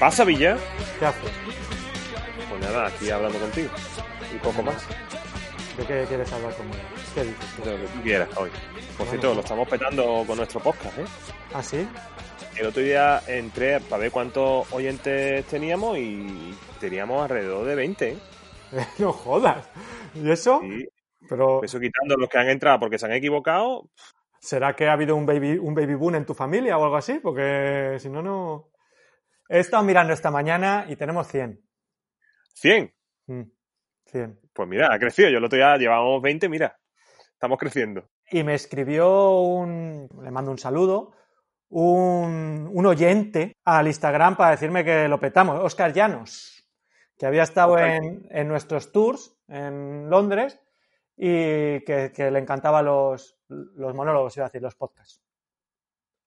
Pasa, Villa? ¿Qué haces? Pues nada, aquí hablando contigo. Y poco más. ¿De qué quieres hablar conmigo? ¿Qué dices? De lo que tú quieras hoy. Por cierto, lo estamos petando con nuestro podcast, ¿eh? ¿Ah, sí? El otro día entré para ver cuántos oyentes teníamos y teníamos alrededor de 20, ¿eh? no jodas. ¿Y eso? Sí. Pero Eso quitando los que han entrado porque se han equivocado. ¿será que ha habido un baby, un baby boom en tu familia o algo así? Porque si no, no... He estado mirando esta mañana y tenemos 100. 100. Mm, 100. Pues mira, ha crecido. Yo el otro día llevábamos 20, mira. Estamos creciendo. Y me escribió un... Le mando un saludo. Un, un oyente al Instagram para decirme que lo petamos. Oscar Llanos, que había estado en, en nuestros tours en Londres y que, que le encantaban los, los monólogos, iba a decir, los podcasts.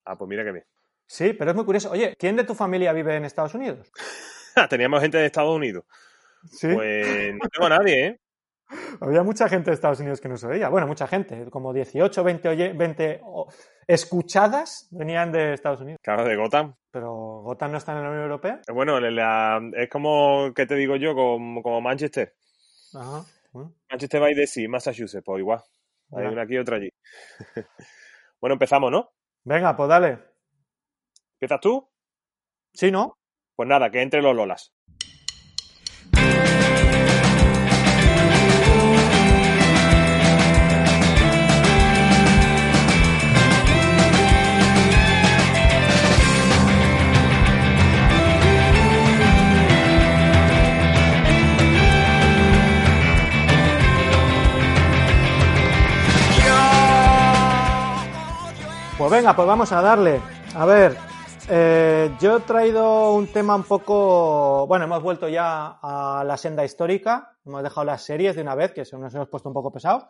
Ah, pues mira que bien. Sí, pero es muy curioso. Oye, ¿quién de tu familia vive en Estados Unidos? Teníamos gente de Estados Unidos. Sí. Pues no tengo a nadie, ¿eh? Había mucha gente de Estados Unidos que nos oía. Bueno, mucha gente, como 18, 20, oye- 20 o- escuchadas venían de Estados Unidos. Claro, de Gotham. Pero Gotham no está en la Unión Europea. Bueno, la- es como, ¿qué te digo yo? Como, como Manchester. Ajá. Bueno, Manchester by the Sea, Massachusetts, pues igual. Hay una aquí y otra allí. bueno, empezamos, ¿no? Venga, pues dale. ¿Empiezas tú? ¿Sí, no? Pues nada, que entre los Lolas. Pues venga, pues vamos a darle. A ver, eh, yo he traído un tema un poco. Bueno, hemos vuelto ya a la senda histórica. Hemos dejado las series de una vez, que nos hemos puesto un poco pesados.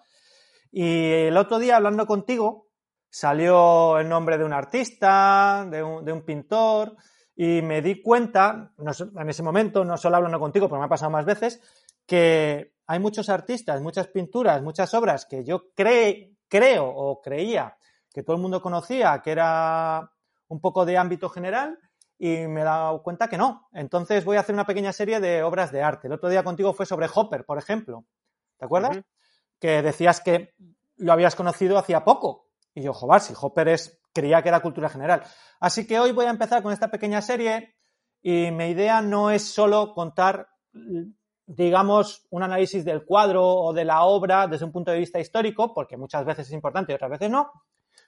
Y el otro día, hablando contigo, salió el nombre de un artista, de un, pintor, y me di cuenta, en ese momento, no solo hablando contigo, pero me ha pasado más veces, que hay muchos artistas, muchas pinturas, muchas obras que yo cre- creo o creía que todo el mundo conocía, que era un poco de ámbito general, y me he dado cuenta que no. Entonces voy a hacer una pequeña serie de obras de arte. El otro día contigo fue sobre Hopper, por ejemplo. ¿Te acuerdas? Que decías que lo habías conocido hacía poco. Y yo, joder, si Hopper es, creía que era cultura general. Así que hoy voy a empezar con esta pequeña serie y mi idea no es solo contar, digamos, un análisis del cuadro o de la obra desde un punto de vista histórico, porque muchas veces es importante y otras veces no,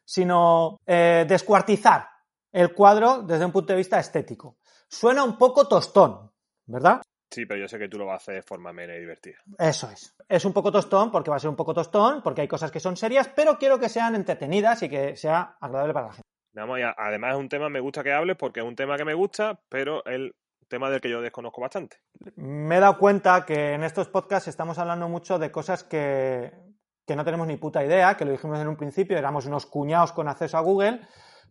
sino eh, descuartizar el cuadro desde un punto de vista estético. Suena un poco tostón, ¿verdad? Sí, pero yo sé que tú lo vas a hacer de forma amena y divertida. Eso es. Es un poco tostón porque va a ser un poco tostón, porque hay cosas que son serias, pero quiero que sean entretenidas y que sea agradable para la gente. Vamos, además es un tema, me gusta que hables porque es un tema que me gusta, pero el tema del que yo desconozco bastante. Me he dado cuenta que en estos podcasts estamos hablando mucho de cosas que, que no tenemos ni puta idea, que lo dijimos en un principio, éramos unos cuñados con acceso a Google,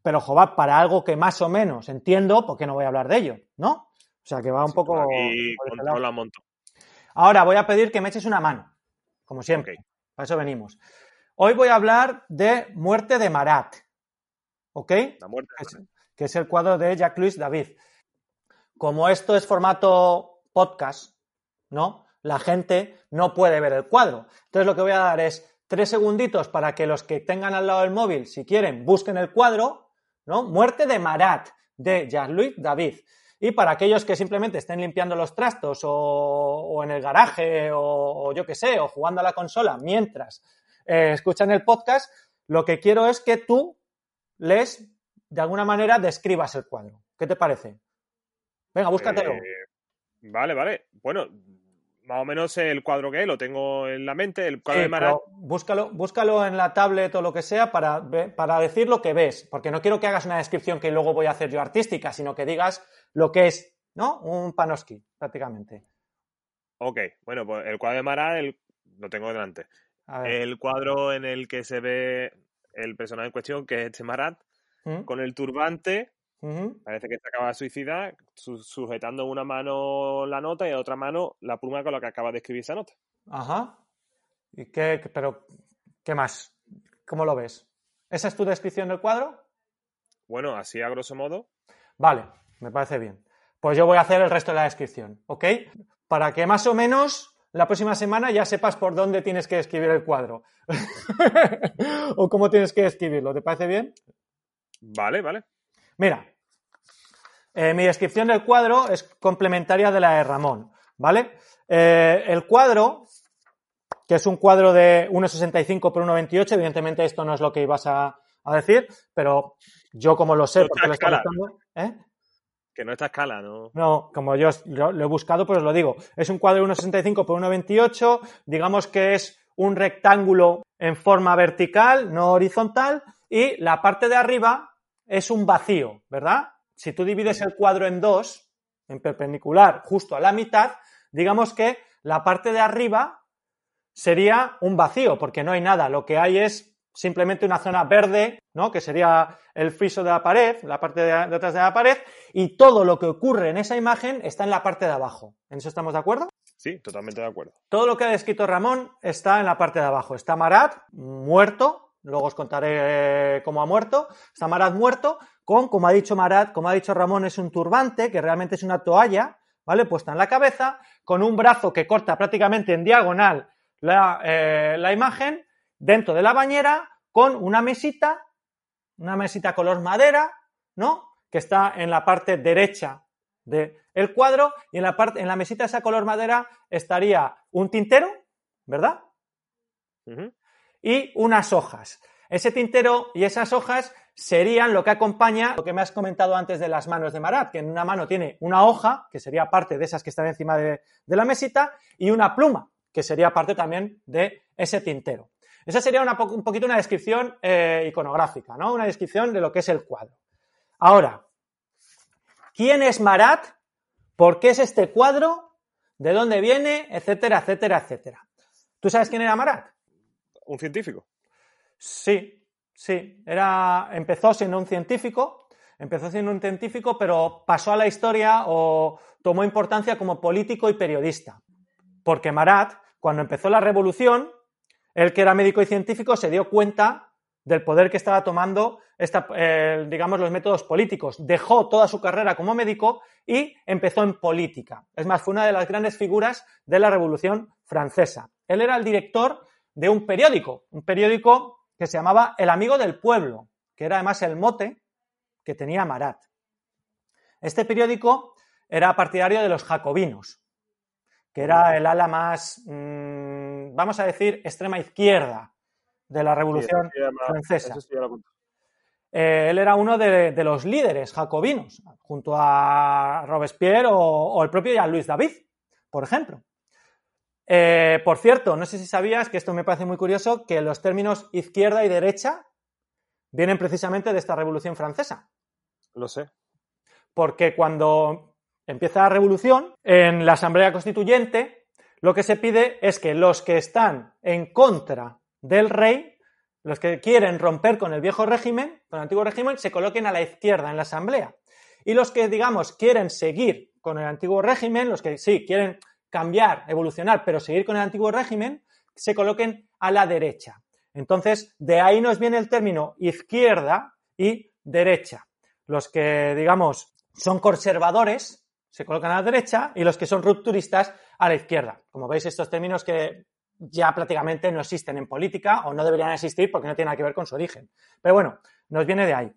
pero joder, para algo que más o menos entiendo, ¿por qué no voy a hablar de ello? ¿No? O sea, que va un Sí, poco... controla un montón. Ahora voy a pedir que me eches una mano, como siempre. Ok. Para eso venimos. Hoy voy a hablar de Muerte de Marat. ¿Ok? La muerte. Que es, que es el cuadro de Jacques David. Como esto es formato podcast, ¿no? La gente no puede ver el cuadro. Entonces lo que voy a dar es tres segunditos para que los que tengan al lado del móvil, si quieren, busquen el cuadro, ¿no? Muerte de Marat, de Jean-Louis David. Y para aquellos que simplemente estén limpiando los trastos o, en el garaje o, yo qué sé, o jugando a la consola mientras eh, escuchan el podcast, lo que quiero es que tú les, de alguna manera, describas el cuadro. ¿Qué te parece? Venga, búscatelo. Eh, vale, vale. Bueno, más o menos el cuadro que es, lo tengo en la mente, el cuadro de Marat. Búscalo, búscalo en la tablet o lo que sea para, para decir lo que ves, porque no quiero que hagas una descripción que luego voy a hacer yo artística, sino que digas lo que es, ¿no? Un panoski, prácticamente. Ok, bueno, pues el cuadro de Marat lo tengo delante. El cuadro en el que se ve el personaje en cuestión, que es este Marat, ¿Mm? con el turbante, Parece que se acaba de suicidar sujetando una mano la nota y en otra mano la pluma con la que acaba de escribir esa nota. Ajá. ¿Y qué, pero, qué más? ¿Cómo lo ves? ¿Esa es tu descripción del cuadro? Bueno, así a grosso modo. Vale, me parece bien. Pues yo voy a hacer el resto de la descripción, ¿ok? Para que más o menos la próxima semana ya sepas por dónde tienes que escribir el cuadro. o cómo tienes que escribirlo. ¿Te parece bien? Vale, vale. Mira, eh, mi descripción del cuadro es complementaria de la de Ramón, ¿vale? Eh, el cuadro, que es un cuadro de 1,65 por 1,28, evidentemente esto no es lo que ibas a, decir, pero yo como lo sé, porque lo estoy buscando, ¿eh? Que no está a escala, ¿no? No, como yo lo, he buscado, pues os lo digo. Es un cuadro de 1,65 por 1,28, digamos que es un rectángulo en forma vertical, no horizontal, y la parte de arriba es un vacío, ¿verdad? Si tú divides el cuadro en dos, en perpendicular, justo a la mitad, digamos que la parte de arriba sería un vacío, porque no hay nada. Lo que hay es simplemente una zona verde, ¿no? Que sería el friso de la pared, la parte de, detrás de la pared, y todo lo que ocurre en esa imagen está en la parte de abajo. ¿En eso estamos de acuerdo? Sí, totalmente de acuerdo. Todo lo que ha descrito Ramón está en la parte de abajo. Está Marat, muerto, luego os contaré cómo ha muerto. Está Marat muerto, con, como ha dicho Marat, como ha dicho Ramón, es un turbante, que realmente es una toalla, ¿vale? Puesta en la cabeza, con un brazo que corta prácticamente en diagonal la, eh, la imagen, dentro de la bañera, con una mesita, una mesita color madera, ¿no? Que está en la parte derecha del cuadro, y en la parte, en la mesita esa color madera estaría un tintero, ¿verdad? y unas hojas. Ese tintero y esas hojas serían lo que acompaña lo que me has comentado antes de las manos de Marat, que en una mano tiene una hoja, que sería parte de esas que están encima de, la mesita, y una pluma, que sería parte también de ese tintero. Esa sería un poquito una descripción eh, iconográfica, ¿no? Una descripción de lo que es el cuadro. Ahora, ¿quién es Marat? ¿Por qué es este cuadro? ¿De dónde viene? Etcétera, etcétera, etcétera. ¿Tú sabes quién era Marat? un científico. Sí, sí. Era, empezó siendo un científico, empezó siendo un científico, pero pasó a la historia o tomó importancia como político y periodista. Porque Marat, cuando empezó la revolución, él que era médico y científico, se dio cuenta del poder que estaba tomando eh, digamos, los métodos políticos. Dejó toda su carrera como médico y empezó en política. Es más, fue una de las grandes figuras de la Revolución Francesa. Él era el director de un periódico, un periódico que se llamaba El Amigo del Pueblo, que era además el mote que tenía Marat. Este periódico era partidario de los jacobinos, que era el ala más, mm, vamos a decir, extrema izquierda de la Revolución Francesa. Eh, él era uno de, los líderes jacobinos, junto a Robespierre o, o el propio Jean-Louis David, por ejemplo. Eh, por cierto, no sé si sabías que esto me parece muy curioso, que los términos izquierda y derecha vienen precisamente de esta Revolución Francesa. Lo sé. Porque cuando empieza la revolución, en la Asamblea Constituyente, lo que se pide es que los que están en contra del rey, los que quieren romper con el viejo régimen, con el antiguo régimen, se coloquen a la izquierda en la Asamblea. Y los que, digamos, quieren seguir con el antiguo régimen, los que sí quieren cambiar, evolucionar, pero seguir con el antiguo régimen, se coloquen a la derecha. Entonces, de ahí nos viene el término izquierda y derecha. Los que, digamos, son conservadores se colocan a la derecha y los que son rupturistas a la izquierda. Como veis, estos términos que ya prácticamente no existen en política o no deberían existir porque no tienen nada que ver con su origen. Pero bueno, nos viene de ahí.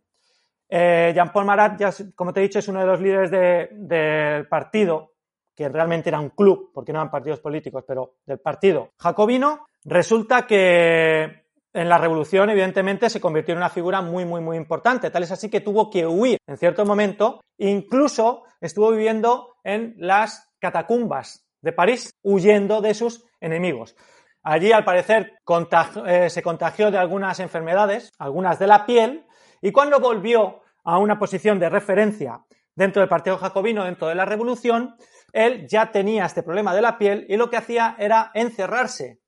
Eh, Jean-Paul Marat, ya, como te he dicho, es uno de los líderes del partido, que realmente era un club, porque no eran partidos políticos, pero del partido jacobino. Resulta que en la revolución, evidentemente, se convirtió en una figura muy, muy, muy importante. Tal es así que tuvo que huir en cierto momento. Incluso estuvo viviendo en las catacumbas de París, huyendo de sus enemigos. Allí, al parecer, eh, se contagió de algunas enfermedades, algunas de la piel, y cuando volvió a una posición de referencia dentro del Partido Jacobino, dentro de la Revolución, él ya tenía este problema de la piel y lo que hacía era encerrarse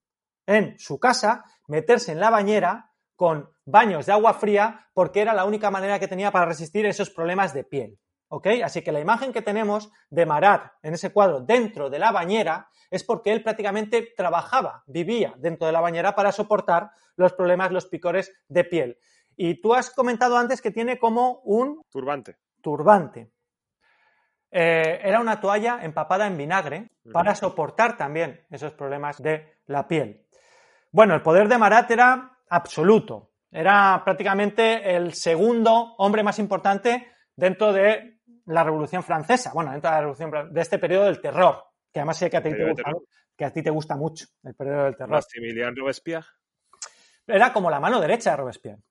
en su casa, meterse en la bañera con baños de agua fría porque era la única manera que tenía para resistir esos problemas de piel. ¿Ok? Así que la imagen que tenemos de Marat en ese cuadro dentro de la bañera es porque él prácticamente trabajaba, vivía dentro de la bañera para soportar los problemas, los picores de piel. Y tú has comentado antes que tiene como un... Turbante. Turbante. Eh, era una toalla empapada en vinagre para soportar también esos problemas de la piel. Bueno, el poder de Marat era absoluto. Era prácticamente el segundo hombre más importante dentro de la Revolución Francesa, bueno, dentro de la Revolución de este periodo del terror, que además sé que a ti, te gusta, que a ti te gusta mucho, el periodo del terror. Maximilian Robespierre. Era como la mano derecha de Robespierre.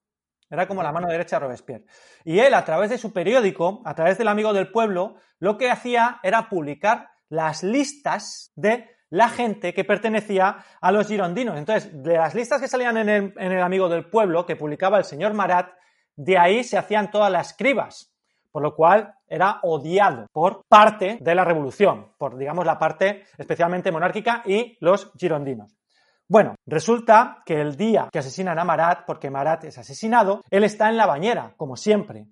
Era como la mano derecha de Robespierre. Y él, a través de su periódico, a través del amigo del pueblo, lo que hacía era publicar las listas de la gente que pertenecía a los girondinos. Entonces, de las listas que salían en el, en el amigo del pueblo, que publicaba el señor Marat, de ahí se hacían todas las cribas por lo cual era odiado por parte de la revolución, por digamos la parte especialmente monárquica y los girondinos. Bueno, resulta que el día que asesinan a Marat, porque Marat es asesinado, él está en la bañera, como siempre,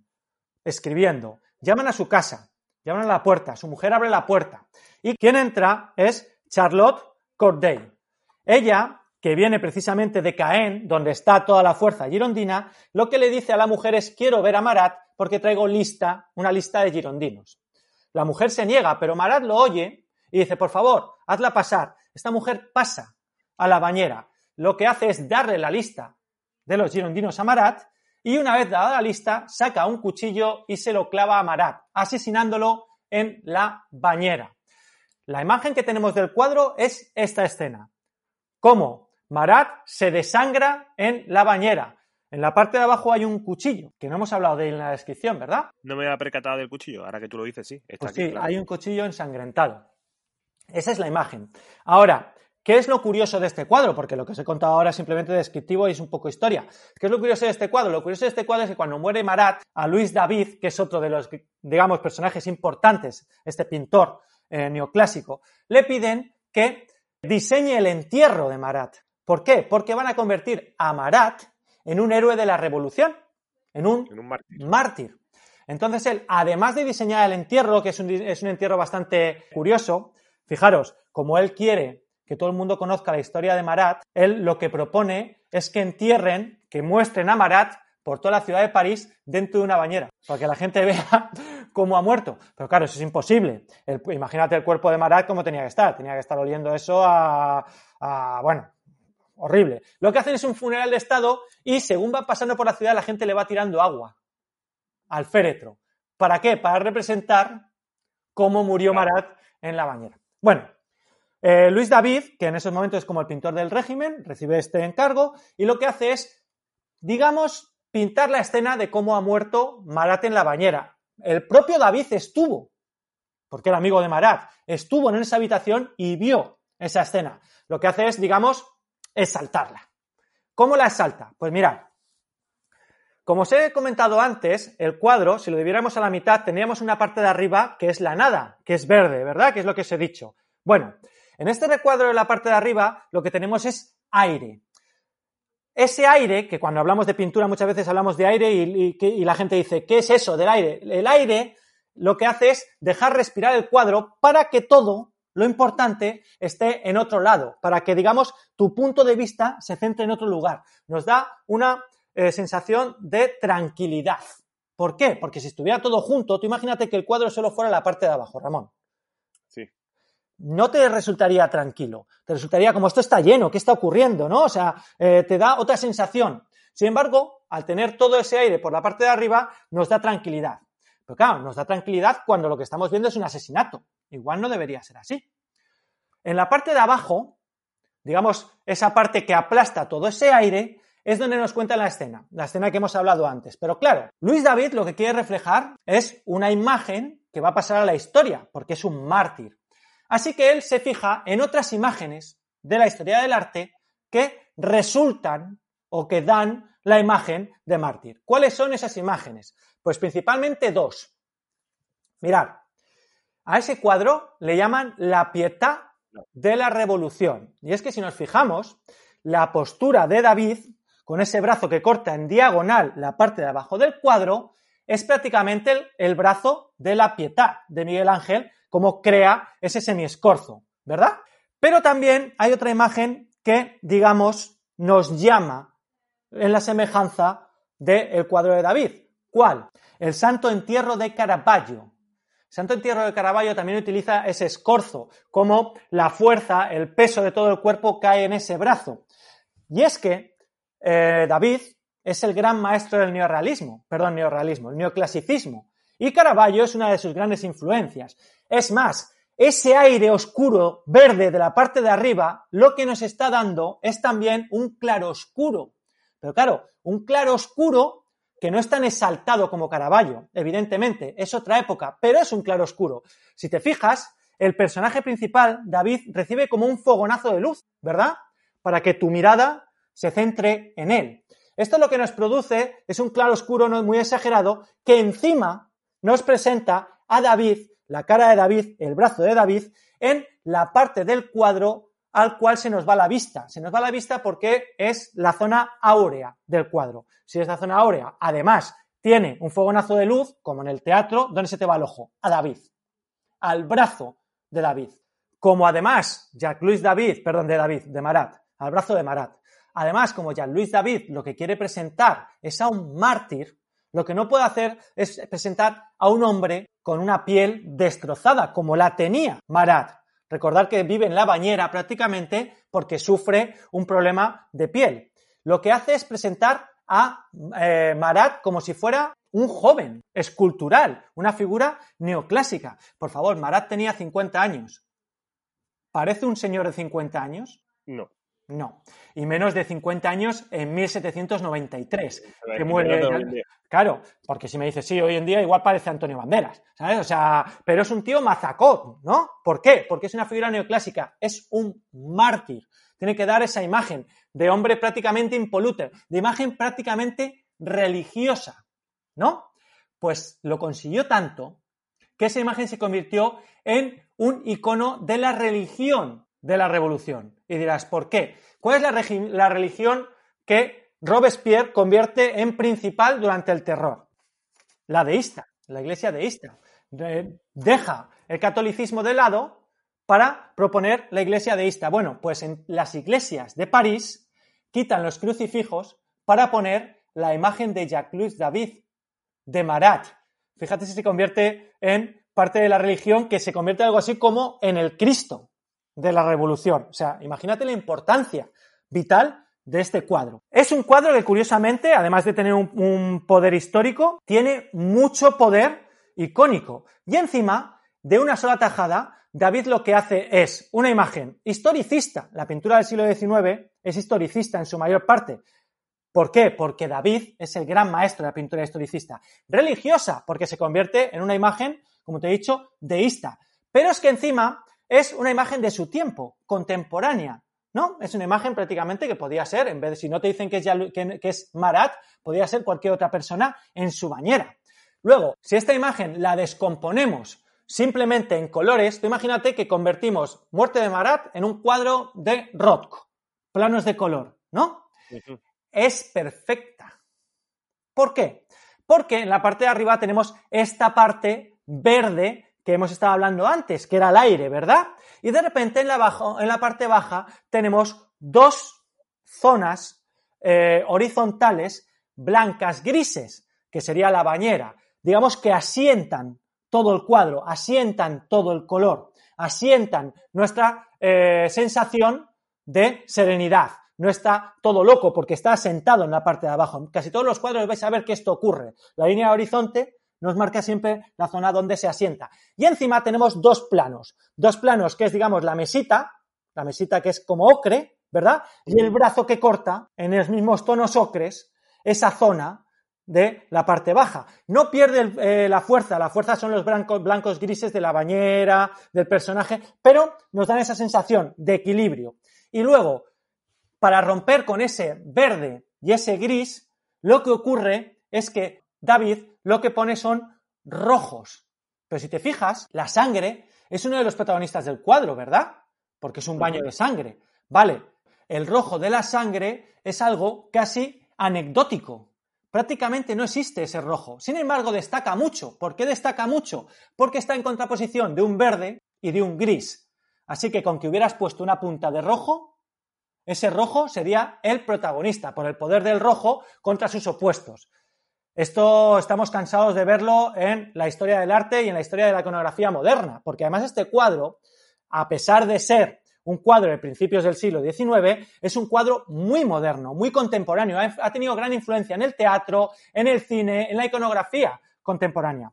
escribiendo. Llaman a su casa, llaman a la puerta, su mujer abre la puerta y quien entra es Charlotte Corday. Ella, que viene precisamente de Caen, donde está toda la fuerza girondina, lo que le dice a la mujer es quiero ver a Marat porque traigo lista, una lista de girondinos. La mujer se niega, pero Marat lo oye y dice, por favor, hazla pasar. Esta mujer pasa a la bañera. Lo que hace es darle la lista de los girondinos a Marat y una vez dada la lista, saca un cuchillo y se lo clava a Marat, asesinándolo en la bañera. La imagen que tenemos del cuadro es esta escena. Cómo Marat se desangra en la bañera. En la parte de abajo hay un cuchillo, que no hemos hablado de él en la descripción, ¿verdad? No me había percatado del cuchillo, ahora que tú lo dices, sí. Pues sí, hay un cuchillo ensangrentado. Esa es la imagen. Ahora, ¿qué es lo curioso de este cuadro? Porque lo que os he contado ahora es simplemente descriptivo y es un poco historia. ¿Qué es lo curioso de este cuadro? Lo curioso de este cuadro es que cuando muere Marat, a Luis David, que es otro de los, digamos, personajes importantes, este pintor eh, neoclásico, le piden que diseñe el entierro de Marat. ¿Por qué? Porque van a convertir a Marat en un héroe de la revolución, en un, mártir. Entonces él, además de diseñar el entierro, que es un, es un entierro bastante curioso, fijaros, como él quiere que todo el mundo conozca la historia de Marat, él lo que propone es que entierren, que muestren a Marat por toda la ciudad de París dentro de una bañera, para que la gente vea cómo ha muerto. Pero claro, eso es imposible. imagínate el cuerpo de Marat cómo tenía que estar. Tenía que estar oliendo eso a, a bueno, horrible. Lo que hacen es un funeral de Estado y según va pasando por la ciudad la gente le va tirando agua al féretro. ¿Para qué? Para representar cómo murió Marat en la bañera. Bueno, eh, Luis David, que en esos momentos es como el pintor del régimen, recibe este encargo y lo que hace es, digamos, pintar la escena de cómo ha muerto Marat en la bañera. El propio David estuvo, porque era amigo de Marat, estuvo en esa habitación y vio esa escena. Lo que hace es, digamos, exaltarla. ¿Cómo la exalta? Pues mirad, como os he comentado antes, el cuadro, si lo diviéramos a la mitad, tendríamos una parte de arriba que es la nada, que es verde, ¿verdad? Que es lo que os he dicho. Bueno, en este recuadro de la parte de arriba lo que tenemos es aire. Ese aire, que cuando hablamos de pintura muchas veces hablamos de aire y, la gente dice, ¿qué es eso del aire? El aire lo que hace es dejar respirar el cuadro para que todo lo importante esté en otro lado, para que, digamos, tu punto de vista se centre en otro lugar. Nos da una eh, sensación de tranquilidad. ¿Por qué? Porque si estuviera todo junto, tú imagínate que el cuadro solo fuera la parte de abajo, Ramón. No te resultaría tranquilo, te resultaría como esto está lleno, ¿qué está ocurriendo? ¿No? O sea, eh, te da otra sensación. Sin embargo, al tener todo ese aire por la parte de arriba, nos da tranquilidad. Pero claro, nos da tranquilidad cuando lo que estamos viendo es un asesinato. Igual no debería ser así. En la parte de abajo, digamos, esa parte que aplasta todo ese aire, es donde nos cuenta la escena, la escena que hemos hablado antes. Pero claro, Luis David lo que quiere reflejar es una imagen que va a pasar a la historia, porque es un mártir. Así que él se fija en otras imágenes de la historia del arte que resultan o que dan la imagen de mártir. ¿Cuáles son esas imágenes? Pues principalmente dos. Mirad, a ese cuadro le llaman la pietà de la revolución. Y es que si nos fijamos, la postura de David con ese brazo que corta en diagonal la parte de abajo del cuadro, es prácticamente el, brazo de la Pietà de Miguel Ángel, como crea ese semiescorzo, ¿verdad? Pero también hay otra imagen que, digamos, nos llama en la semejanza del cuadro de David. ¿Cuál? El Santo Entierro de Caravaggio. El Santo Entierro de Caravaggio también utiliza ese escorzo, como la fuerza, el peso de todo el cuerpo cae en ese brazo. Y es que eh, David es el gran maestro del neorrealismo, perdón, neorrealismo, el neoclasicismo. Y Caravaggio es una de sus grandes influencias. Es más, ese aire oscuro verde de la parte de arriba, lo que nos está dando es también un claro oscuro. Pero claro, un claro oscuro que no es tan exaltado como Caravaggio, evidentemente, es otra época, pero es un claro oscuro. Si te fijas, el personaje principal, David, recibe como un fogonazo de luz, ¿verdad? Para que tu mirada se centre en él. Esto lo que nos produce es un claro oscuro no muy exagerado que encima nos presenta a David, la cara de David, el brazo de David, en la parte del cuadro al cual se nos va la vista. Se nos va la vista porque es la zona áurea del cuadro. Si es la zona áurea, además tiene un fogonazo de luz, como en el teatro, ¿dónde se te va el ojo? A David, al brazo de David. Como además Jacques-Louis David, perdón, de David, de Marat, al brazo de Marat, Además, como Luis David lo que quiere presentar es a un mártir, lo que no puede hacer es presentar a un hombre con una piel destrozada, como la tenía Marat. Recordar que vive en la bañera prácticamente porque sufre un problema de piel. Lo que hace es presentar a eh, Marat como si fuera un joven escultural, una figura neoclásica. Por favor, Marat tenía 50 años. ¿Parece un señor de 50 años? No. No. Y menos de 50 años en 1793. Que muere. Claro, porque si me dices, sí, hoy en día igual parece Antonio Banderas, ¿sabes? O sea, pero es un tío mazacón, ¿no? ¿Por qué? Porque es una figura neoclásica, es un mártir. Tiene que dar esa imagen de hombre prácticamente impoluto, de imagen prácticamente religiosa, ¿no? Pues lo consiguió tanto que esa imagen se convirtió en un icono de la religión de la revolución. Y dirás, ¿por qué? ¿Cuál es la, religión que Robespierre convierte en principal durante el terror? La deísta, la iglesia deísta. deja el catolicismo de lado para proponer la iglesia deísta. Bueno, pues en las iglesias de París quitan los crucifijos para poner la imagen de Jacques-Louis David, de Marat. Fíjate si se convierte en parte de la religión que se convierte en algo así como en el Cristo de la revolución. O sea, imagínate la importancia vital de este cuadro. Es un cuadro que curiosamente, además de tener un, poder histórico, tiene mucho poder icónico. Y encima, de una sola tajada, David lo que hace es una imagen historicista. La pintura del siglo XIX es historicista en su mayor parte. ¿Por qué? Porque David es el gran maestro de la pintura historicista. Religiosa, porque se convierte en una imagen, como te he dicho, deísta. Pero es que encima es una imagen de su tiempo, contemporánea, ¿no? Es una imagen prácticamente que podía ser, en vez de si no te dicen que es, que, es Marat, podría ser cualquier otra persona en su bañera. Luego, si esta imagen la descomponemos simplemente en colores, tú imagínate que convertimos Muerte de Marat en un cuadro de Rothko, planos de color, ¿no? Es perfecta. ¿Por qué? Porque en la parte de arriba tenemos esta parte verde que hemos estado hablando antes, que era el aire, ¿verdad? Y de repente en la, en la parte baja tenemos dos zonas eh, horizontales blancas grises, que sería la bañera. Digamos que asientan todo el cuadro, asientan todo el color, asientan nuestra eh, sensación de serenidad, no está todo loco porque está sentado en la parte de abajo. Casi todos los cuadros vais a ver que esto ocurre. La línea de horizonte nos marca siempre la zona donde se asienta. Y encima tenemos dos planos. Dos planos que es, digamos, la mesita, la mesita que es como ocre, ¿verdad? Y el brazo que corta en los mismos tonos ocres esa zona de la parte baja. No pierde eh, la fuerza, la fuerza son los blancos, blancos grises de la bañera, del personaje, pero nos dan esa sensación de equilibrio. Y luego, para romper con ese verde y ese gris, lo que ocurre es que David lo que pone son rojos. Pero si te fijas, la sangre es uno de los protagonistas del cuadro, ¿verdad? Porque es un baño de sangre. Vale, el rojo de la sangre es algo casi anecdótico. Prácticamente no existe ese rojo. Sin embargo, destaca mucho. ¿Por qué destaca mucho? Porque está en contraposición de un verde y de un gris. Así que con que hubieras puesto una punta de rojo, ese rojo sería el protagonista, por el poder del rojo contra sus opuestos. Esto estamos cansados de verlo en la historia del arte y en la historia de la iconografía moderna, porque además este cuadro, a pesar de ser un cuadro de principios del siglo XIX, es un cuadro muy moderno, muy contemporáneo, ha tenido gran influencia en el teatro, en el cine, en la iconografía contemporánea.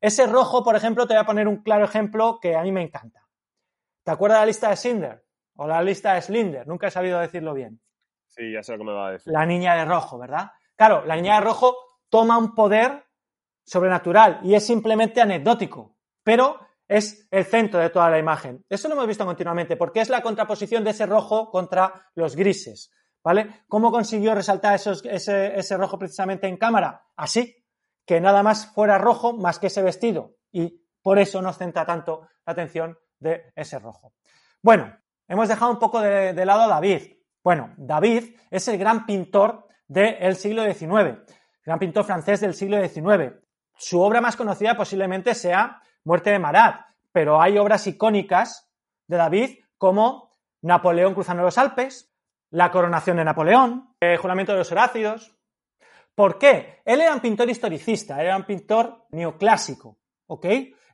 Ese rojo, por ejemplo, te voy a poner un claro ejemplo que a mí me encanta. ¿Te acuerdas de la lista de Schindler? O la lista de Slinder, nunca he sabido decirlo bien. Sí, ya sé lo que me va a decir. La niña de rojo, ¿verdad? Claro, la niña de rojo toma un poder sobrenatural y es simplemente anecdótico, pero es el centro de toda la imagen. Eso lo hemos visto continuamente, porque es la contraposición de ese rojo contra los grises. ¿Vale? ¿Cómo consiguió resaltar ese, rojo precisamente en cámara? Así, que nada más fuera rojo más que ese vestido. Y por eso nos centra tanto la atención de ese rojo. Bueno, hemos dejado un poco de, de lado a David. Bueno, David es el gran pintor del siglo XIX gran pintor francés del siglo XIX. Su obra más conocida posiblemente sea Muerte de Marat, pero hay obras icónicas de David como Napoleón cruzando los Alpes, La coronación de Napoleón, El juramento de los Horácidos. ¿Por qué? Él era un pintor historicista, era un pintor neoclásico, ¿ok?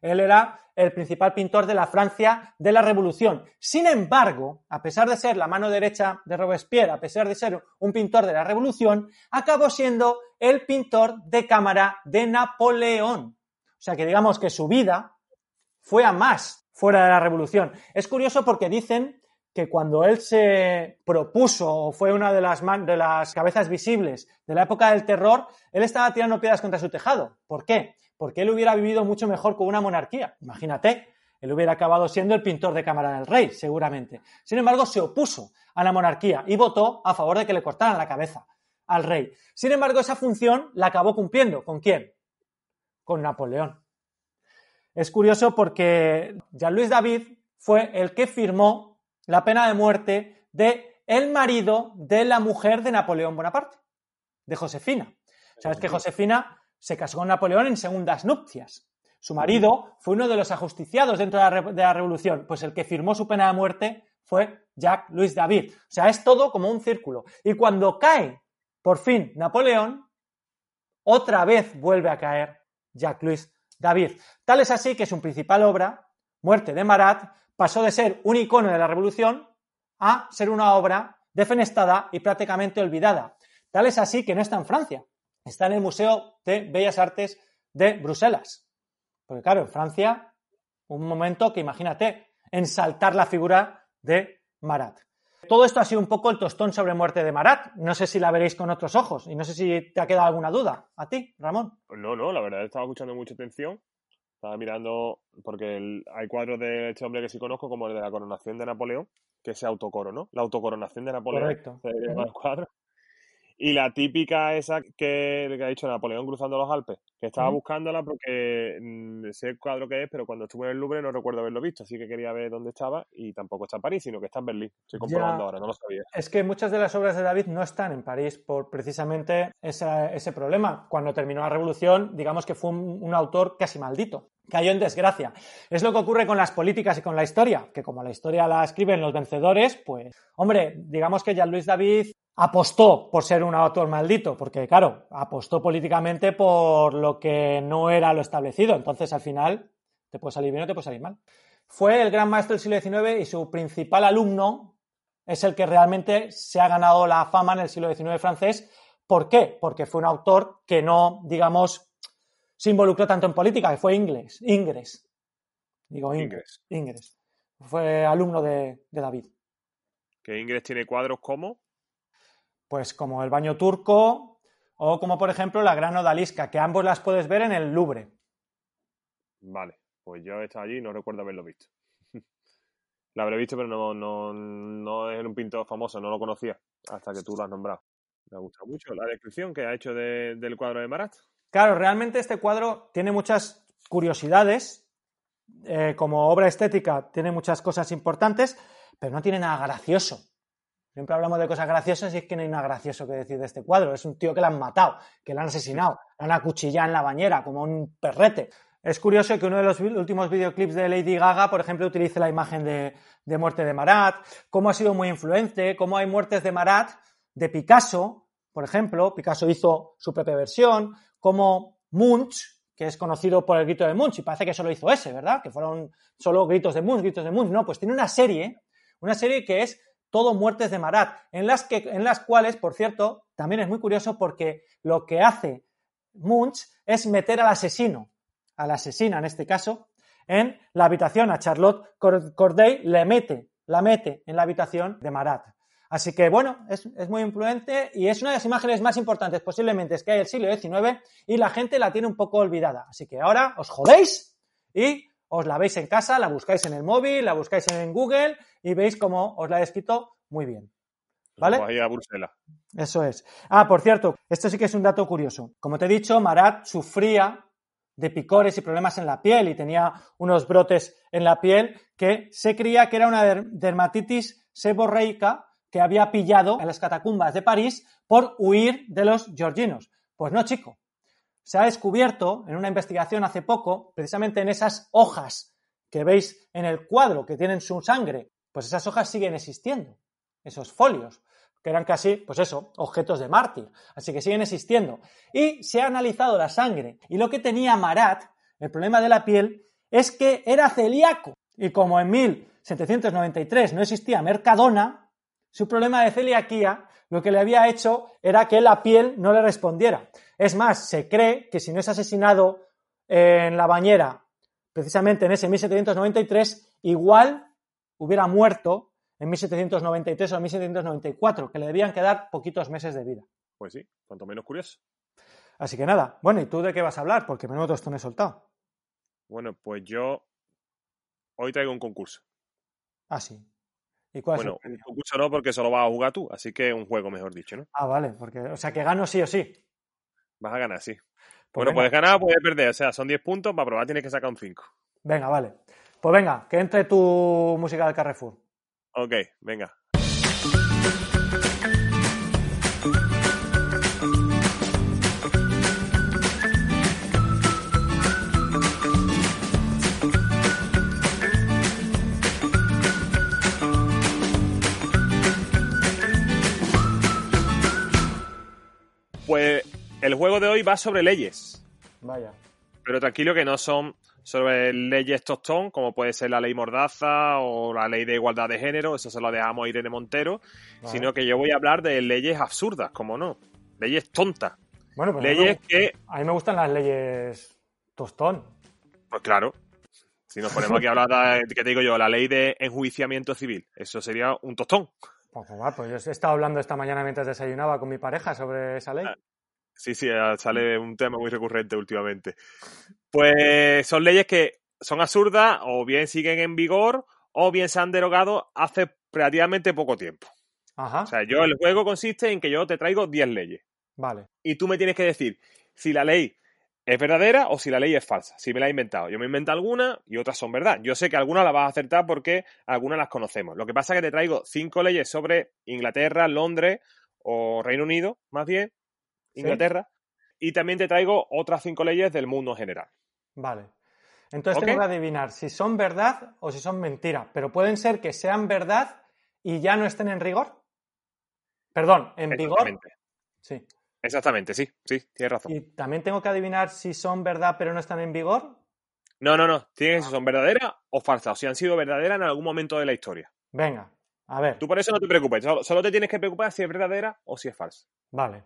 Él era el principal pintor de la Francia de la Revolución. Sin embargo, a pesar de ser la mano derecha de Robespierre, a pesar de ser un pintor de la Revolución, acabó siendo el pintor de cámara de Napoleón. O sea que digamos que su vida fue a más fuera de la Revolución. Es curioso porque dicen que cuando él se propuso o fue una de las, de las cabezas visibles de la época del terror, él estaba tirando piedras contra su tejado. ¿Por qué? Porque él hubiera vivido mucho mejor con una monarquía. Imagínate, él hubiera acabado siendo el pintor de cámara del rey, seguramente. Sin embargo, se opuso a la monarquía y votó a favor de que le cortaran la cabeza al rey. Sin embargo, esa función la acabó cumpliendo. ¿Con quién? Con Napoleón. Es curioso porque Jean-Louis David fue el que firmó la pena de muerte de el marido de la mujer de Napoleón Bonaparte, de Josefina. Sabes que Josefina se casó con Napoleón en segundas nupcias. Su marido fue uno de los ajusticiados dentro de la, revolución, pues el que firmó su pena de muerte fue Jacques Louis David. O sea, es todo como un círculo. Y cuando cae por fin Napoleón, otra vez vuelve a caer Jacques Louis David. Tal es así que su principal obra, Muerte de Marat, pasó de ser un icono de la revolución a ser una obra defenestada y prácticamente olvidada. Tal es así que no está en Francia, está en el Museo de Bellas Artes de Bruselas. Porque claro, en Francia, un momento que imagínate, ensaltar la figura de Marat. Todo esto ha sido un poco el tostón sobre muerte de Marat. No sé si la veréis con otros ojos y no sé si te ha quedado alguna duda. ¿A ti, Ramón? Pues no, no, la verdad estaba escuchando mucha atención. Estaba mirando, porque hay cuadros de este hombre que sí conozco, como el de la coronación de Napoleón, que es autocoro, ¿no? La autocoronación de Napoleón. Correcto. Y la típica esa que, que, ha dicho Napoleón cruzando los Alpes, que estaba buscándola porque mm, sé el cuadro que es, pero cuando estuve en el Louvre no recuerdo haberlo visto, así que quería ver dónde estaba y tampoco está en París, sino que está en Berlín. Estoy comprobando ahora, no lo sabía. Es que muchas de las obras de David no están en París por precisamente ese problema. Cuando terminó la revolución, digamos que fue un, autor casi maldito cayó en desgracia. Es lo que ocurre con las políticas y con la historia, que como la historia la escriben los vencedores, pues, hombre, digamos que Jean-Louis David apostó por ser un autor maldito, porque claro, apostó políticamente por lo que no era lo establecido. Entonces, al final, te puede salir bien o te puede salir mal. Fue el gran maestro del siglo XIX y su principal alumno es el que realmente se ha ganado la fama en el siglo XIX francés. ¿Por qué? Porque fue un autor que no, digamos, se involucró tanto en política, que fue Ingles, Ingres. Digo Ingres. Ingres. Fue alumno de, David. ¿Que Ingres tiene cuadros como? Pues como el baño turco o como por ejemplo la gran odalisca, que ambos las puedes ver en el Louvre. Vale, pues yo he estado allí y no recuerdo haberlo visto. La habré visto, pero no, no, no es un pintor famoso, no lo conocía hasta que tú lo has nombrado. Me ha gustado mucho la descripción que ha hecho del cuadro de Marat. Claro, realmente este cuadro tiene muchas curiosidades. Eh, como obra estética tiene muchas cosas importantes, pero no tiene nada gracioso. Siempre hablamos de cosas graciosas y es que no hay nada gracioso que decir de este cuadro. Es un tío que lo han matado, que lo han asesinado, lo han acuchillado en la bañera como un perrete. Es curioso que uno de los últimos videoclips de Lady Gaga, por ejemplo, utilice la imagen de, muerte de Marat, cómo ha sido muy influente, cómo hay muertes de Marat, de Picasso, por ejemplo, Picasso hizo su propia versión, como Munch, que es conocido por el grito de Munch, y parece que solo hizo ese, ¿verdad? Que fueron solo gritos de Munch, gritos de Munch. No, pues tiene una serie, una serie que es todo muertes de Marat, en las, que, en las cuales, por cierto, también es muy curioso porque lo que hace Munch es meter al asesino a la asesina en este caso, en la habitación a Charlotte Corday, le mete, la mete en la habitación de Marat. Así que bueno, es, muy influente y es una de las imágenes más importantes posiblemente es que hay el siglo XIX y la gente la tiene un poco olvidada. Así que ahora os jodéis y os la veis en casa, la buscáis en el móvil, la buscáis en Google y veis cómo os la he escrito muy bien. ¿Vale? Ahí a Bruselas. Eso es. Ah, por cierto, esto sí que es un dato curioso. Como te he dicho, Marat sufría de picores y problemas en la piel y tenía unos brotes en la piel que se creía que era una dermatitis seborreica que había pillado en las catacumbas de París por huir de los georginos. Pues no, chico. Se ha descubierto en una investigación hace poco, precisamente en esas hojas que veis en el cuadro que tienen su sangre, pues esas hojas siguen existiendo, esos folios que eran casi, pues eso, objetos de mártir. Así que siguen existiendo. Y se ha analizado la sangre. Y lo que tenía Marat, el problema de la piel, es que era celíaco. Y como en 1793 no existía Mercadona, su problema de celiaquía lo que le había hecho era que la piel no le respondiera. Es más, se cree que si no es asesinado en la bañera, precisamente en ese 1793, igual hubiera muerto en 1793 o 1794, que le debían quedar poquitos meses de vida. Pues sí, cuanto menos curioso. Así que nada, bueno, ¿y tú de qué vas a hablar? Porque menudo me he soltado. Bueno, pues yo hoy traigo un concurso. Ah, sí. ¿Y cuál bueno, un concurso no, porque solo vas a jugar tú, así que un juego, mejor dicho, ¿no? Ah, vale, porque, o sea, que gano sí o sí. Vas a ganar, sí. Pues bueno, puedes ganar o puedes perder, o sea, son 10 puntos, para probar tienes que sacar un 5. Venga, vale. Pues venga, que entre tu música del Carrefour. Ok, venga. Juego de hoy va sobre leyes. Vaya. Pero tranquilo que no son sobre leyes tostón, como puede ser la ley Mordaza o la ley de igualdad de género, eso se lo dejamos a Irene Montero, sino que yo voy a hablar de leyes absurdas, como no, leyes tontas. Bueno, pues leyes que... A mí me gustan las leyes tostón. Pues claro. Si nos ponemos aquí a hablar de, ¿qué te digo yo? La ley de enjuiciamiento civil. Eso sería un tostón. Pues, pues, pues yo he estado hablando esta mañana mientras desayunaba con mi pareja sobre esa ley. Sí, sí, ah, sale un tema muy recurrente últimamente. Pues son leyes que son absurdas o bien siguen en vigor o bien se han derogado hace relativamente poco tiempo. Ajá. O sea, yo el juego consiste en que yo te traigo 10 leyes. Vale. Y tú me tienes que decir si la ley es verdadera o si la ley es falsa, si me la he inventado. Yo me invento alguna y otras son verdad. Yo sé que algunas las vas a acertar porque algunas las conocemos. Lo que pasa es que te traigo cinco leyes sobre Inglaterra, Londres o Reino Unido, más bien, Inglaterra. Y también te traigo otras cinco leyes del mundo general. Vale. Entonces tengo que adivinar si son verdad o si son mentira. Pero pueden ser que sean verdad y ya no estén en rigor. Perdón, en vigor. Sí. Exactamente, sí, sí, tienes razón. ¿Y también tengo que adivinar si son verdad pero no están en vigor? No, no, no. Tienes si son verdaderas o falsas, o si han sido verdaderas en algún momento de la historia. Venga, A ver. Tú por eso no te preocupes. Solo, te tienes que preocupar si es verdadera o si es falsa. Vale.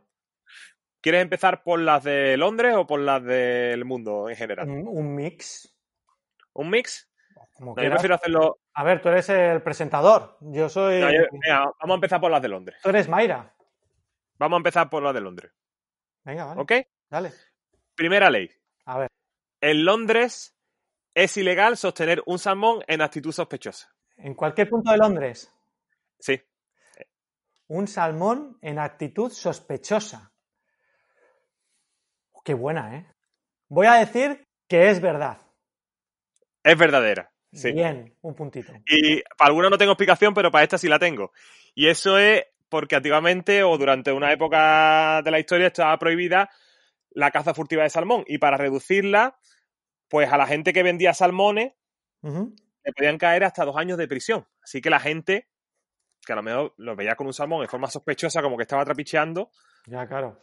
¿Quieres empezar por las de Londres o por las del mundo en general? Un, mix. ¿Un mix? Como yo prefiero hacerlo. A ver, tú eres el presentador. Yo soy. vamos a empezar por las de Londres. Tú eres Mayra. Vamos a empezar por las de Londres. Venga, vale. ¿Ok? Dale. Primera ley. A ver. En Londres es ilegal sostener un salmón en actitud sospechosa. ¿En cualquier punto de Londres? Sí. Un salmón en actitud sospechosa. Qué buena, ¿eh? Voy a decir que es verdad. Es verdadera. Sí. Bien, un puntito. Y para alguna no tengo explicación, pero para esta sí la tengo. Y eso es porque antiguamente o durante una época de la historia estaba prohibida la caza furtiva de salmón. Y para reducirla, pues a la gente que vendía salmones le podían caer hasta dos años de prisión. Así que la gente, que a lo mejor lo veía con un salmón de forma sospechosa, como que estaba trapicheando. Ya, claro.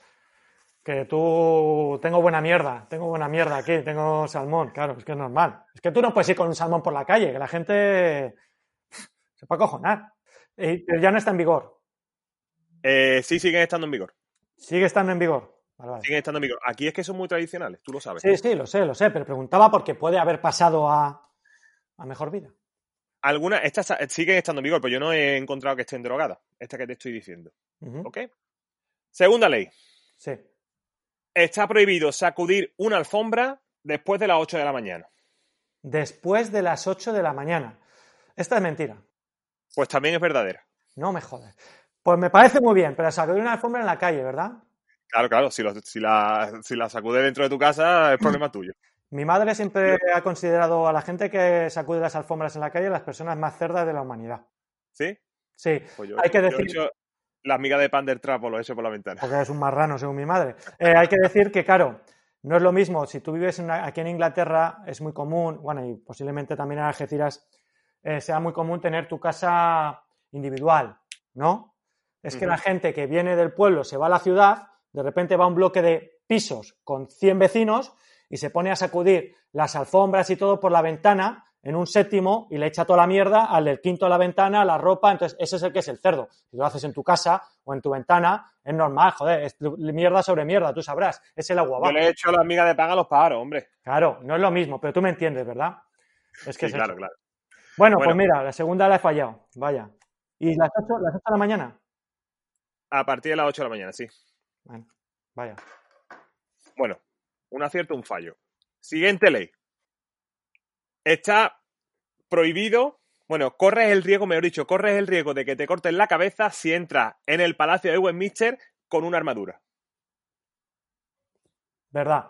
Que tú tengo buena mierda, tengo buena mierda aquí, tengo salmón, claro, es que es normal. Es que tú no puedes ir con un salmón por la calle, que la gente se puede acojonar. pero ya no está en vigor. Eh, sí, siguen estando en vigor. Sigue estando en vigor. Siguen estando en vigor. Aquí es que son muy tradicionales, tú lo sabes. Sí, sí, lo sé, lo sé, pero preguntaba porque puede haber pasado a, mejor vida. Algunas, estas siguen estando en vigor, pero yo no he encontrado que estén drogadas. Esta que te estoy diciendo. ¿Ok? Segunda ley. Sí. Está prohibido sacudir una alfombra después de las 8 de la mañana. Después de las 8 de la mañana. Esta es mentira. Pues también es verdadera. No me jodas. Pues me parece muy bien, pero sacudir una alfombra en la calle, ¿verdad? Claro, claro, si, la, si la sacude dentro de tu casa es problema tuyo. Mi madre siempre ha considerado a la gente que sacude las alfombras en la calle las personas más cerdas de la humanidad. ¿Sí? Sí, pues hay que decir... la amiga de Pander Trapo lo he hecho por la ventana. Porque es un marrano, según mi madre. Eh, hay que decir que, claro, no es lo mismo. Si tú vives aquí en Inglaterra, es muy común, bueno, y posiblemente también en Algeciras, eh, sea muy común tener tu casa individual, ¿no? Es que la gente que viene del pueblo se va a la ciudad, de repente va a un bloque de pisos con 100 vecinos y se pone a sacudir las alfombras y todo por la ventana en un séptimo y le echa toda la mierda al del quinto a la ventana, a la ropa, entonces ese es el que es el cerdo. Si lo haces en tu casa o en tu ventana, es normal, joder, es mierda sobre mierda, tú sabrás, es el agua Yo le he hecho la amiga de paga a los pájaros, hombre. Claro, no es lo mismo, pero tú me entiendes, ¿verdad? Es que claro, claro. Bueno, pues mira, la segunda la he fallado, vaya. ¿Y las 8, las 8 de la mañana? A partir de las 8 de la mañana, sí. Bueno, vaya. Bueno, un acierto, un fallo. Siguiente ley. Está prohibido, bueno, corres el riesgo, mejor dicho, corres el riesgo de que te corten la cabeza si entras en el Palacio de Westminster con una armadura. ¿Verdad?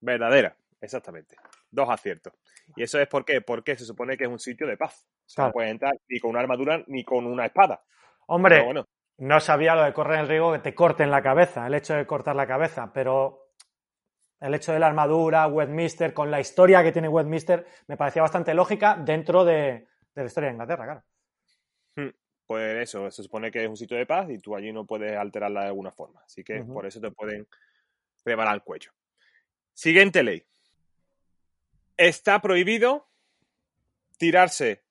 Verdadera, exactamente. Dos aciertos. ¿Y eso es por qué? Porque se supone que es un sitio de paz. No puedes entrar ni con una armadura ni con una espada. Hombre, bueno, no sabía lo de correr el riesgo que te corten la cabeza, el hecho de cortar la cabeza, pero el hecho de la armadura, Westminster, con la historia que tiene Westminster, me parecía bastante lógica dentro de, la historia de Inglaterra, claro. Hmm, pues eso, se supone que es un sitio de paz y tú allí no puedes alterarla de alguna forma. Así que por eso te pueden preparar el cuello. Siguiente ley. Está prohibido tirarse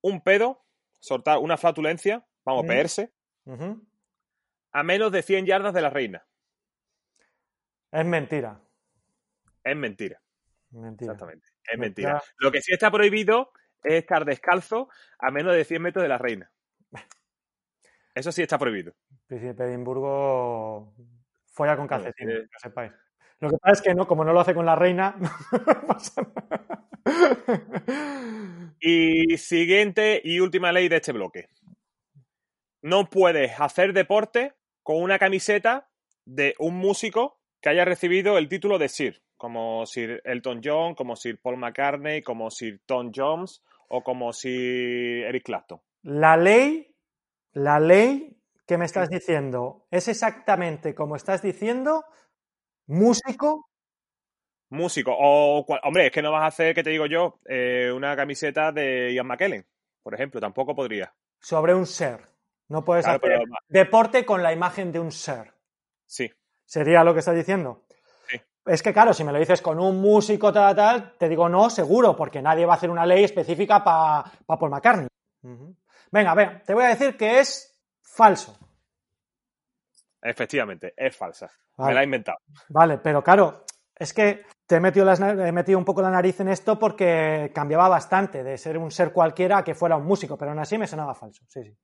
un pedo, soltar una flatulencia, vamos, a peerse, a menos de 100 yardas de la reina. Es mentira. Es mentira. Exactamente. Es mentira. Lo que sí está prohibido es estar descalzo a menos de 100 metros de la reina. Eso sí está prohibido. Príncipe de Edimburgo folla con calcetines, que sepáis. Lo que pasa es que no, como no lo hace con la reina, no pasa nada. Y siguiente y última ley de este bloque no puedes hacer deporte con una camiseta de un músico que haya recibido el título de Sir, como Sir Elton John, como Sir Paul McCartney, como Sir Tom Jones o como Sir Eric Clapton. La ley, la ley que me estás diciendo es exactamente como estás diciendo, músico. Músico. O, hombre, es que no vas a hacer, que te digo yo, eh, una camiseta de Ian McKellen, por ejemplo, tampoco podría. Sobre un ser. No puedes hacer deporte con la imagen de un ser. Sí. ¿Sería lo que estás diciendo? Es que, claro, si me lo dices con un músico, tal, tal, te digo no, seguro, porque nadie va a hacer una ley específica para pa Paul McCartney. Venga, ver, te voy a decir que es falso. Efectivamente, es falsa. Me la he inventado. Vale, pero claro, es que te he metido, he metido, un poco la nariz en esto porque cambiaba bastante de ser un ser cualquiera a que fuera un músico, pero aún así me sonaba falso. Sí, sí.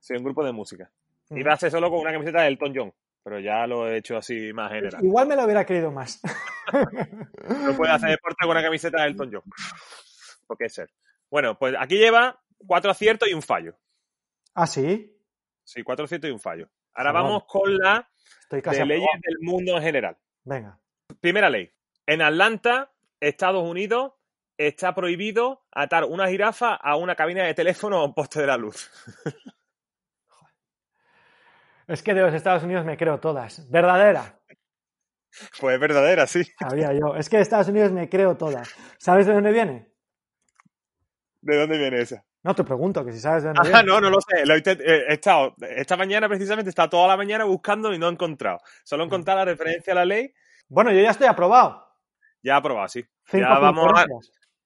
Sí, un grupo de música. Iba a ser solo con una camiseta de Elton John, pero ya lo he hecho así más general. Igual me lo hubiera querido más. no puede hacer deporte con una camiseta de Elton John. ¿Por qué ser? Bueno, pues aquí lleva cuatro aciertos y un fallo. ¿Ah, sí? Sí, cuatro aciertos y un fallo. Ahora vamos con la de leyes del mundo en general. Venga. Primera ley. En Atlanta, Estados Unidos, está prohibido atar una jirafa a una cabina de teléfono o un poste de la luz. Es que de los Estados Unidos me creo todas. ¿Verdadera? Pues verdadera, sí. Sabía yo. Es que de Estados Unidos me creo todas. ¿Sabes de dónde viene? ¿De dónde viene esa? No, te pregunto que si sabes de dónde viene. Ah, no, no lo sé. he, estado, esta mañana precisamente, he estado toda la mañana buscando y no he encontrado. Solo he encontrado la referencia a la ley. Bueno, yo ya estoy aprobado. Ya aprobado, sí. ya vamos a...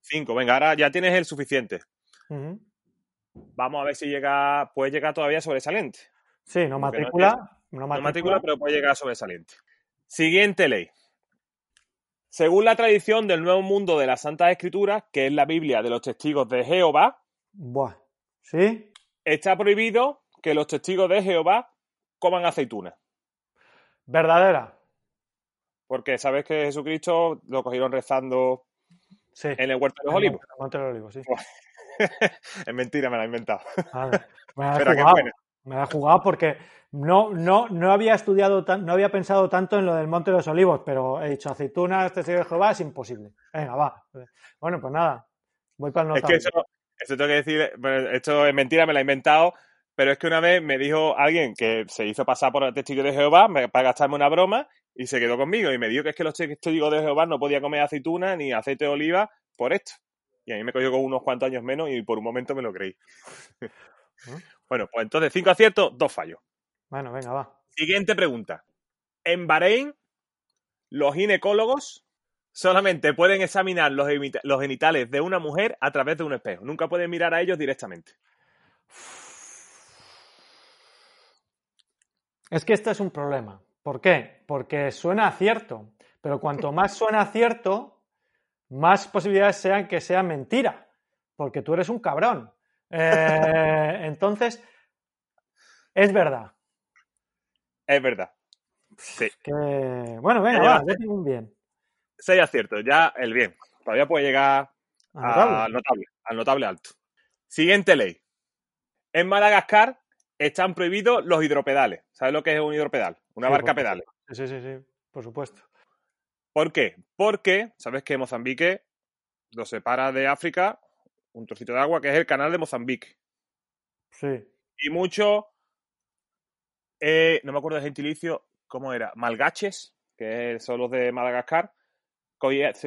Cinco, venga, ahora ya tienes el suficiente. Vamos a ver si llega, puede llegar todavía sobresaliente. Sí, no matrícula, no, matrícula, pero puede llegar sobresaliente. Siguiente ley. Según la tradición del Nuevo Mundo de las Santas Escrituras, que es la Biblia de los testigos de Jehová, Buah. ¿sí? está prohibido que los testigos de Jehová coman aceitunas. Verdadera. Porque sabes que Jesucristo lo cogieron rezando en el huerto de los olivos. En el huerto de los olivos, sí. es mentira, me la he inventado. Pero qué buena. Me ha jugado porque no, no, no había estudiado, no había pensado tanto en lo del Monte de los Olivos, pero he dicho aceitunas, testigo de Jehová, es imposible. Venga, va. Bueno, pues nada, voy para el notable. Es que eso, eso tengo que decir, esto es mentira, me la he inventado, pero es que una vez me dijo alguien que se hizo pasar por el testigo de Jehová para gastarme una broma y se quedó conmigo y me dijo que es que los testigos de Jehová no podía comer aceituna ni aceite de oliva por esto. Y a mí me cogió con unos cuantos años menos y por un momento me lo creí. Bueno, pues entonces cinco aciertos, dos fallos. Bueno, venga, va. Siguiente pregunta. En Bahrein, los ginecólogos solamente pueden examinar los, genitales de una mujer a través de un espejo. Nunca pueden mirar a ellos directamente. Es que este es un problema. ¿Por qué? Porque suena cierto. Pero cuanto más suena cierto, más posibilidades sean que sea mentira. Porque tú eres un cabrón. Eh, entonces, es verdad. Es verdad. Sí. Bueno, venga, va, un bien. Seis aciertos, ya el bien. Todavía puede llegar al notable, al notable alto. Siguiente ley. En Madagascar están prohibidos los hidropedales. ¿Sabes lo que es un hidropedal? Una barca pedales. Sí, sí, sí, por supuesto. ¿Por qué? Porque sabes que Mozambique lo separa de África un trocito de agua, que es el canal de Mozambique. Sí. Y mucho, eh, no me acuerdo de gentilicio, ¿cómo era? Malgaches, que son los de Madagascar,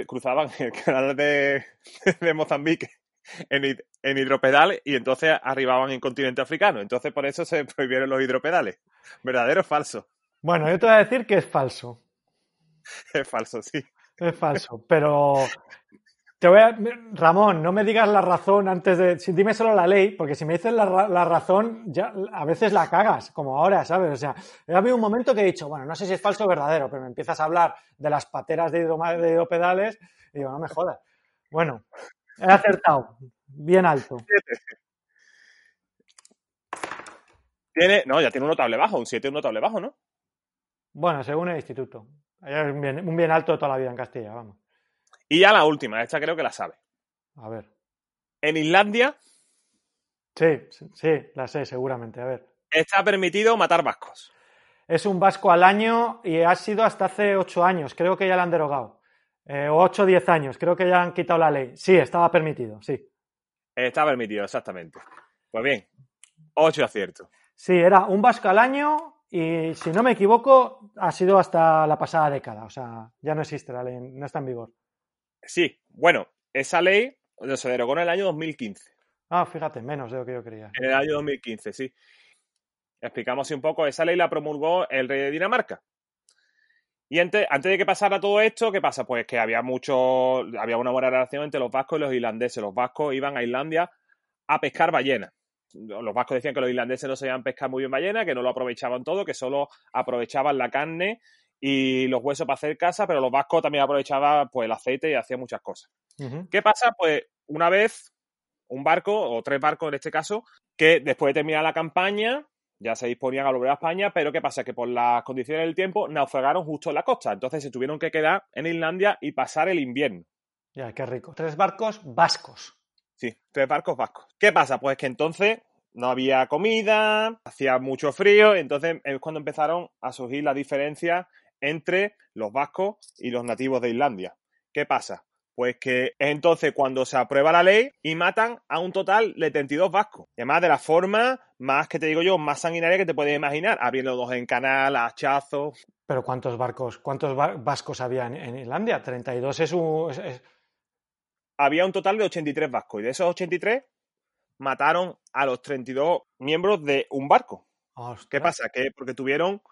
cruzaban el canal de, Mozambique en, en hidropedales y entonces arribaban en continente africano. Entonces por eso se prohibieron los hidropedales. ¿Verdadero o falso? Bueno, yo te voy a decir que es falso. es falso, sí. Es falso, pero te voy a, Ramón, no me digas la razón antes de. Dime solo la ley, porque si me dices la, razón, ya a veces la cagas, como ahora, ¿sabes? O sea, ha habido un momento que he dicho, bueno, no sé si es falso o verdadero, pero me empiezas a hablar de las pateras de, hidropedales y digo, no me jodas. Bueno, he acertado. Bien alto. Tiene, no, ya tiene un notable bajo, un 7 un notable bajo, ¿no? Bueno, según el instituto. Un bien, un bien alto de toda la vida en Castilla, vamos. Y ya la última, esta creo que la sabe. A ver. En Islandia. Sí, sí, la sé, seguramente. A ver. Está permitido matar vascos. Es un vasco al año y ha sido hasta hace ocho años. Creo que ya la han derogado. Eh, o ocho o diez años. Creo que ya han quitado la ley. Sí, estaba permitido, sí. Está permitido, exactamente. Pues bien, ocho aciertos. Sí, era un vasco al año y si no me equivoco, ha sido hasta la pasada década. O sea, ya no existe la ley, no está en vigor. Sí, bueno, esa ley se derogó en el año 2015. Ah, fíjate, menos de lo que yo creía. En el año 2015, sí. Explicamos un poco, esa ley la promulgó el rey de Dinamarca. Y antes, antes de que pasara todo esto, ¿qué pasa? Pues que había mucho, había una buena relación entre los vascos y los irlandeses. Los vascos iban a Islandia a pescar ballenas. Los vascos decían que los irlandeses no sabían pescar muy bien ballena, que no lo aprovechaban todo, que solo aprovechaban la carne y los huesos para hacer casa, pero los vascos también aprovechaban pues, el aceite y hacían muchas cosas. ¿Qué pasa? Pues una vez un barco, o tres barcos en este caso, que después de terminar la campaña ya se disponían a volver a España, pero ¿qué pasa? Que por las condiciones del tiempo naufragaron justo en la costa, entonces se tuvieron que quedar en Islandia y pasar el invierno. Ya, qué rico. Tres barcos vascos. Sí, tres barcos vascos. ¿Qué pasa? Pues que entonces no había comida, hacía mucho frío, entonces es cuando empezaron a surgir las diferencias entre los vascos y los nativos de Islandia. ¿Qué pasa? Pues que entonces cuando se aprueba la ley y matan a un total de 32 vascos. Y además de la forma más que te digo yo, más sanguinaria que te puedes imaginar, abriendo dos en canal, hachazos. Pero ¿cuántos barcos, cuántos vascos había en, Islandia? 32 es un... Había un total de 83 vascos y de esos 83 mataron a los 32 miembros de un barco. ¿Qué pasa? Que porque tuvieron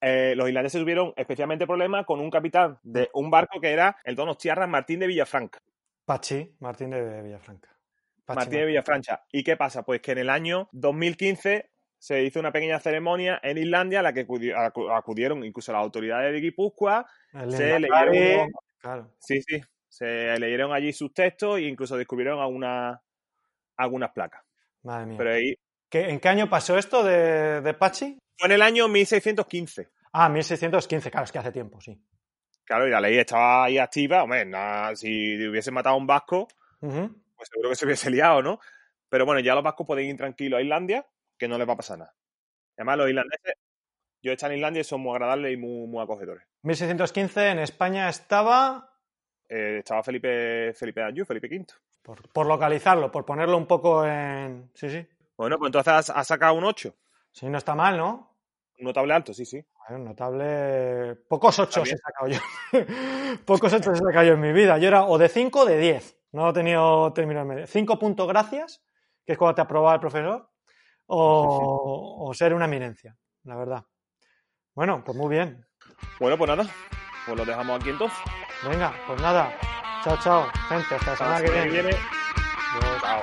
eh, los irlandeses tuvieron especialmente problemas con un capitán de un barco que era el Donostiarra Martín de Villafranca. Pachi, Martín de Villafranca. Martín de Villafranca. ¿Y qué pasa? Pues que en el año 2015 se hizo una pequeña ceremonia en Islandia a la que acudieron incluso las autoridades de Guipúzcoa. se leyeron, sí, sí, se leyeron allí sus textos e incluso descubrieron algunas, algunas placas. Madre mía. Pero ahí, ¿En qué año pasó esto de, de Pachi? Fue en el año 1615. Ah, 1615, claro, es que hace tiempo, sí. Claro, y la ley estaba ahí activa. Hombre, si hubiesen matado a un vasco, pues seguro que se hubiese liado, ¿no? Pero bueno, ya los vascos pueden ir tranquilos a Islandia, que no les va a pasar nada. Además, los irlandeses, yo he estado en Islandia y son muy agradables y muy, acogedores. 1615 en España estaba. Eh, estaba Felipe, Felipe Anjou, Felipe V. Por, por, localizarlo, por ponerlo un poco en. Sí, sí. Bueno, pues entonces has sacado un 8. Sí, no está mal, ¿no? Un notable alto, sí, sí. un notable. Pocos ocho he sacado yo. Pocos ocho he sacado yo en mi vida. Yo era o de 5 o de 10. No he tenido término medio. 5 puntos gracias, que es cuando te aprobaba el profesor, o, ser una eminencia, la verdad. Bueno, pues muy bien. Bueno, pues nada. Pues lo dejamos aquí entonces. Venga, pues nada. Chao, chao, gente. Hasta la semana que viene. Chao.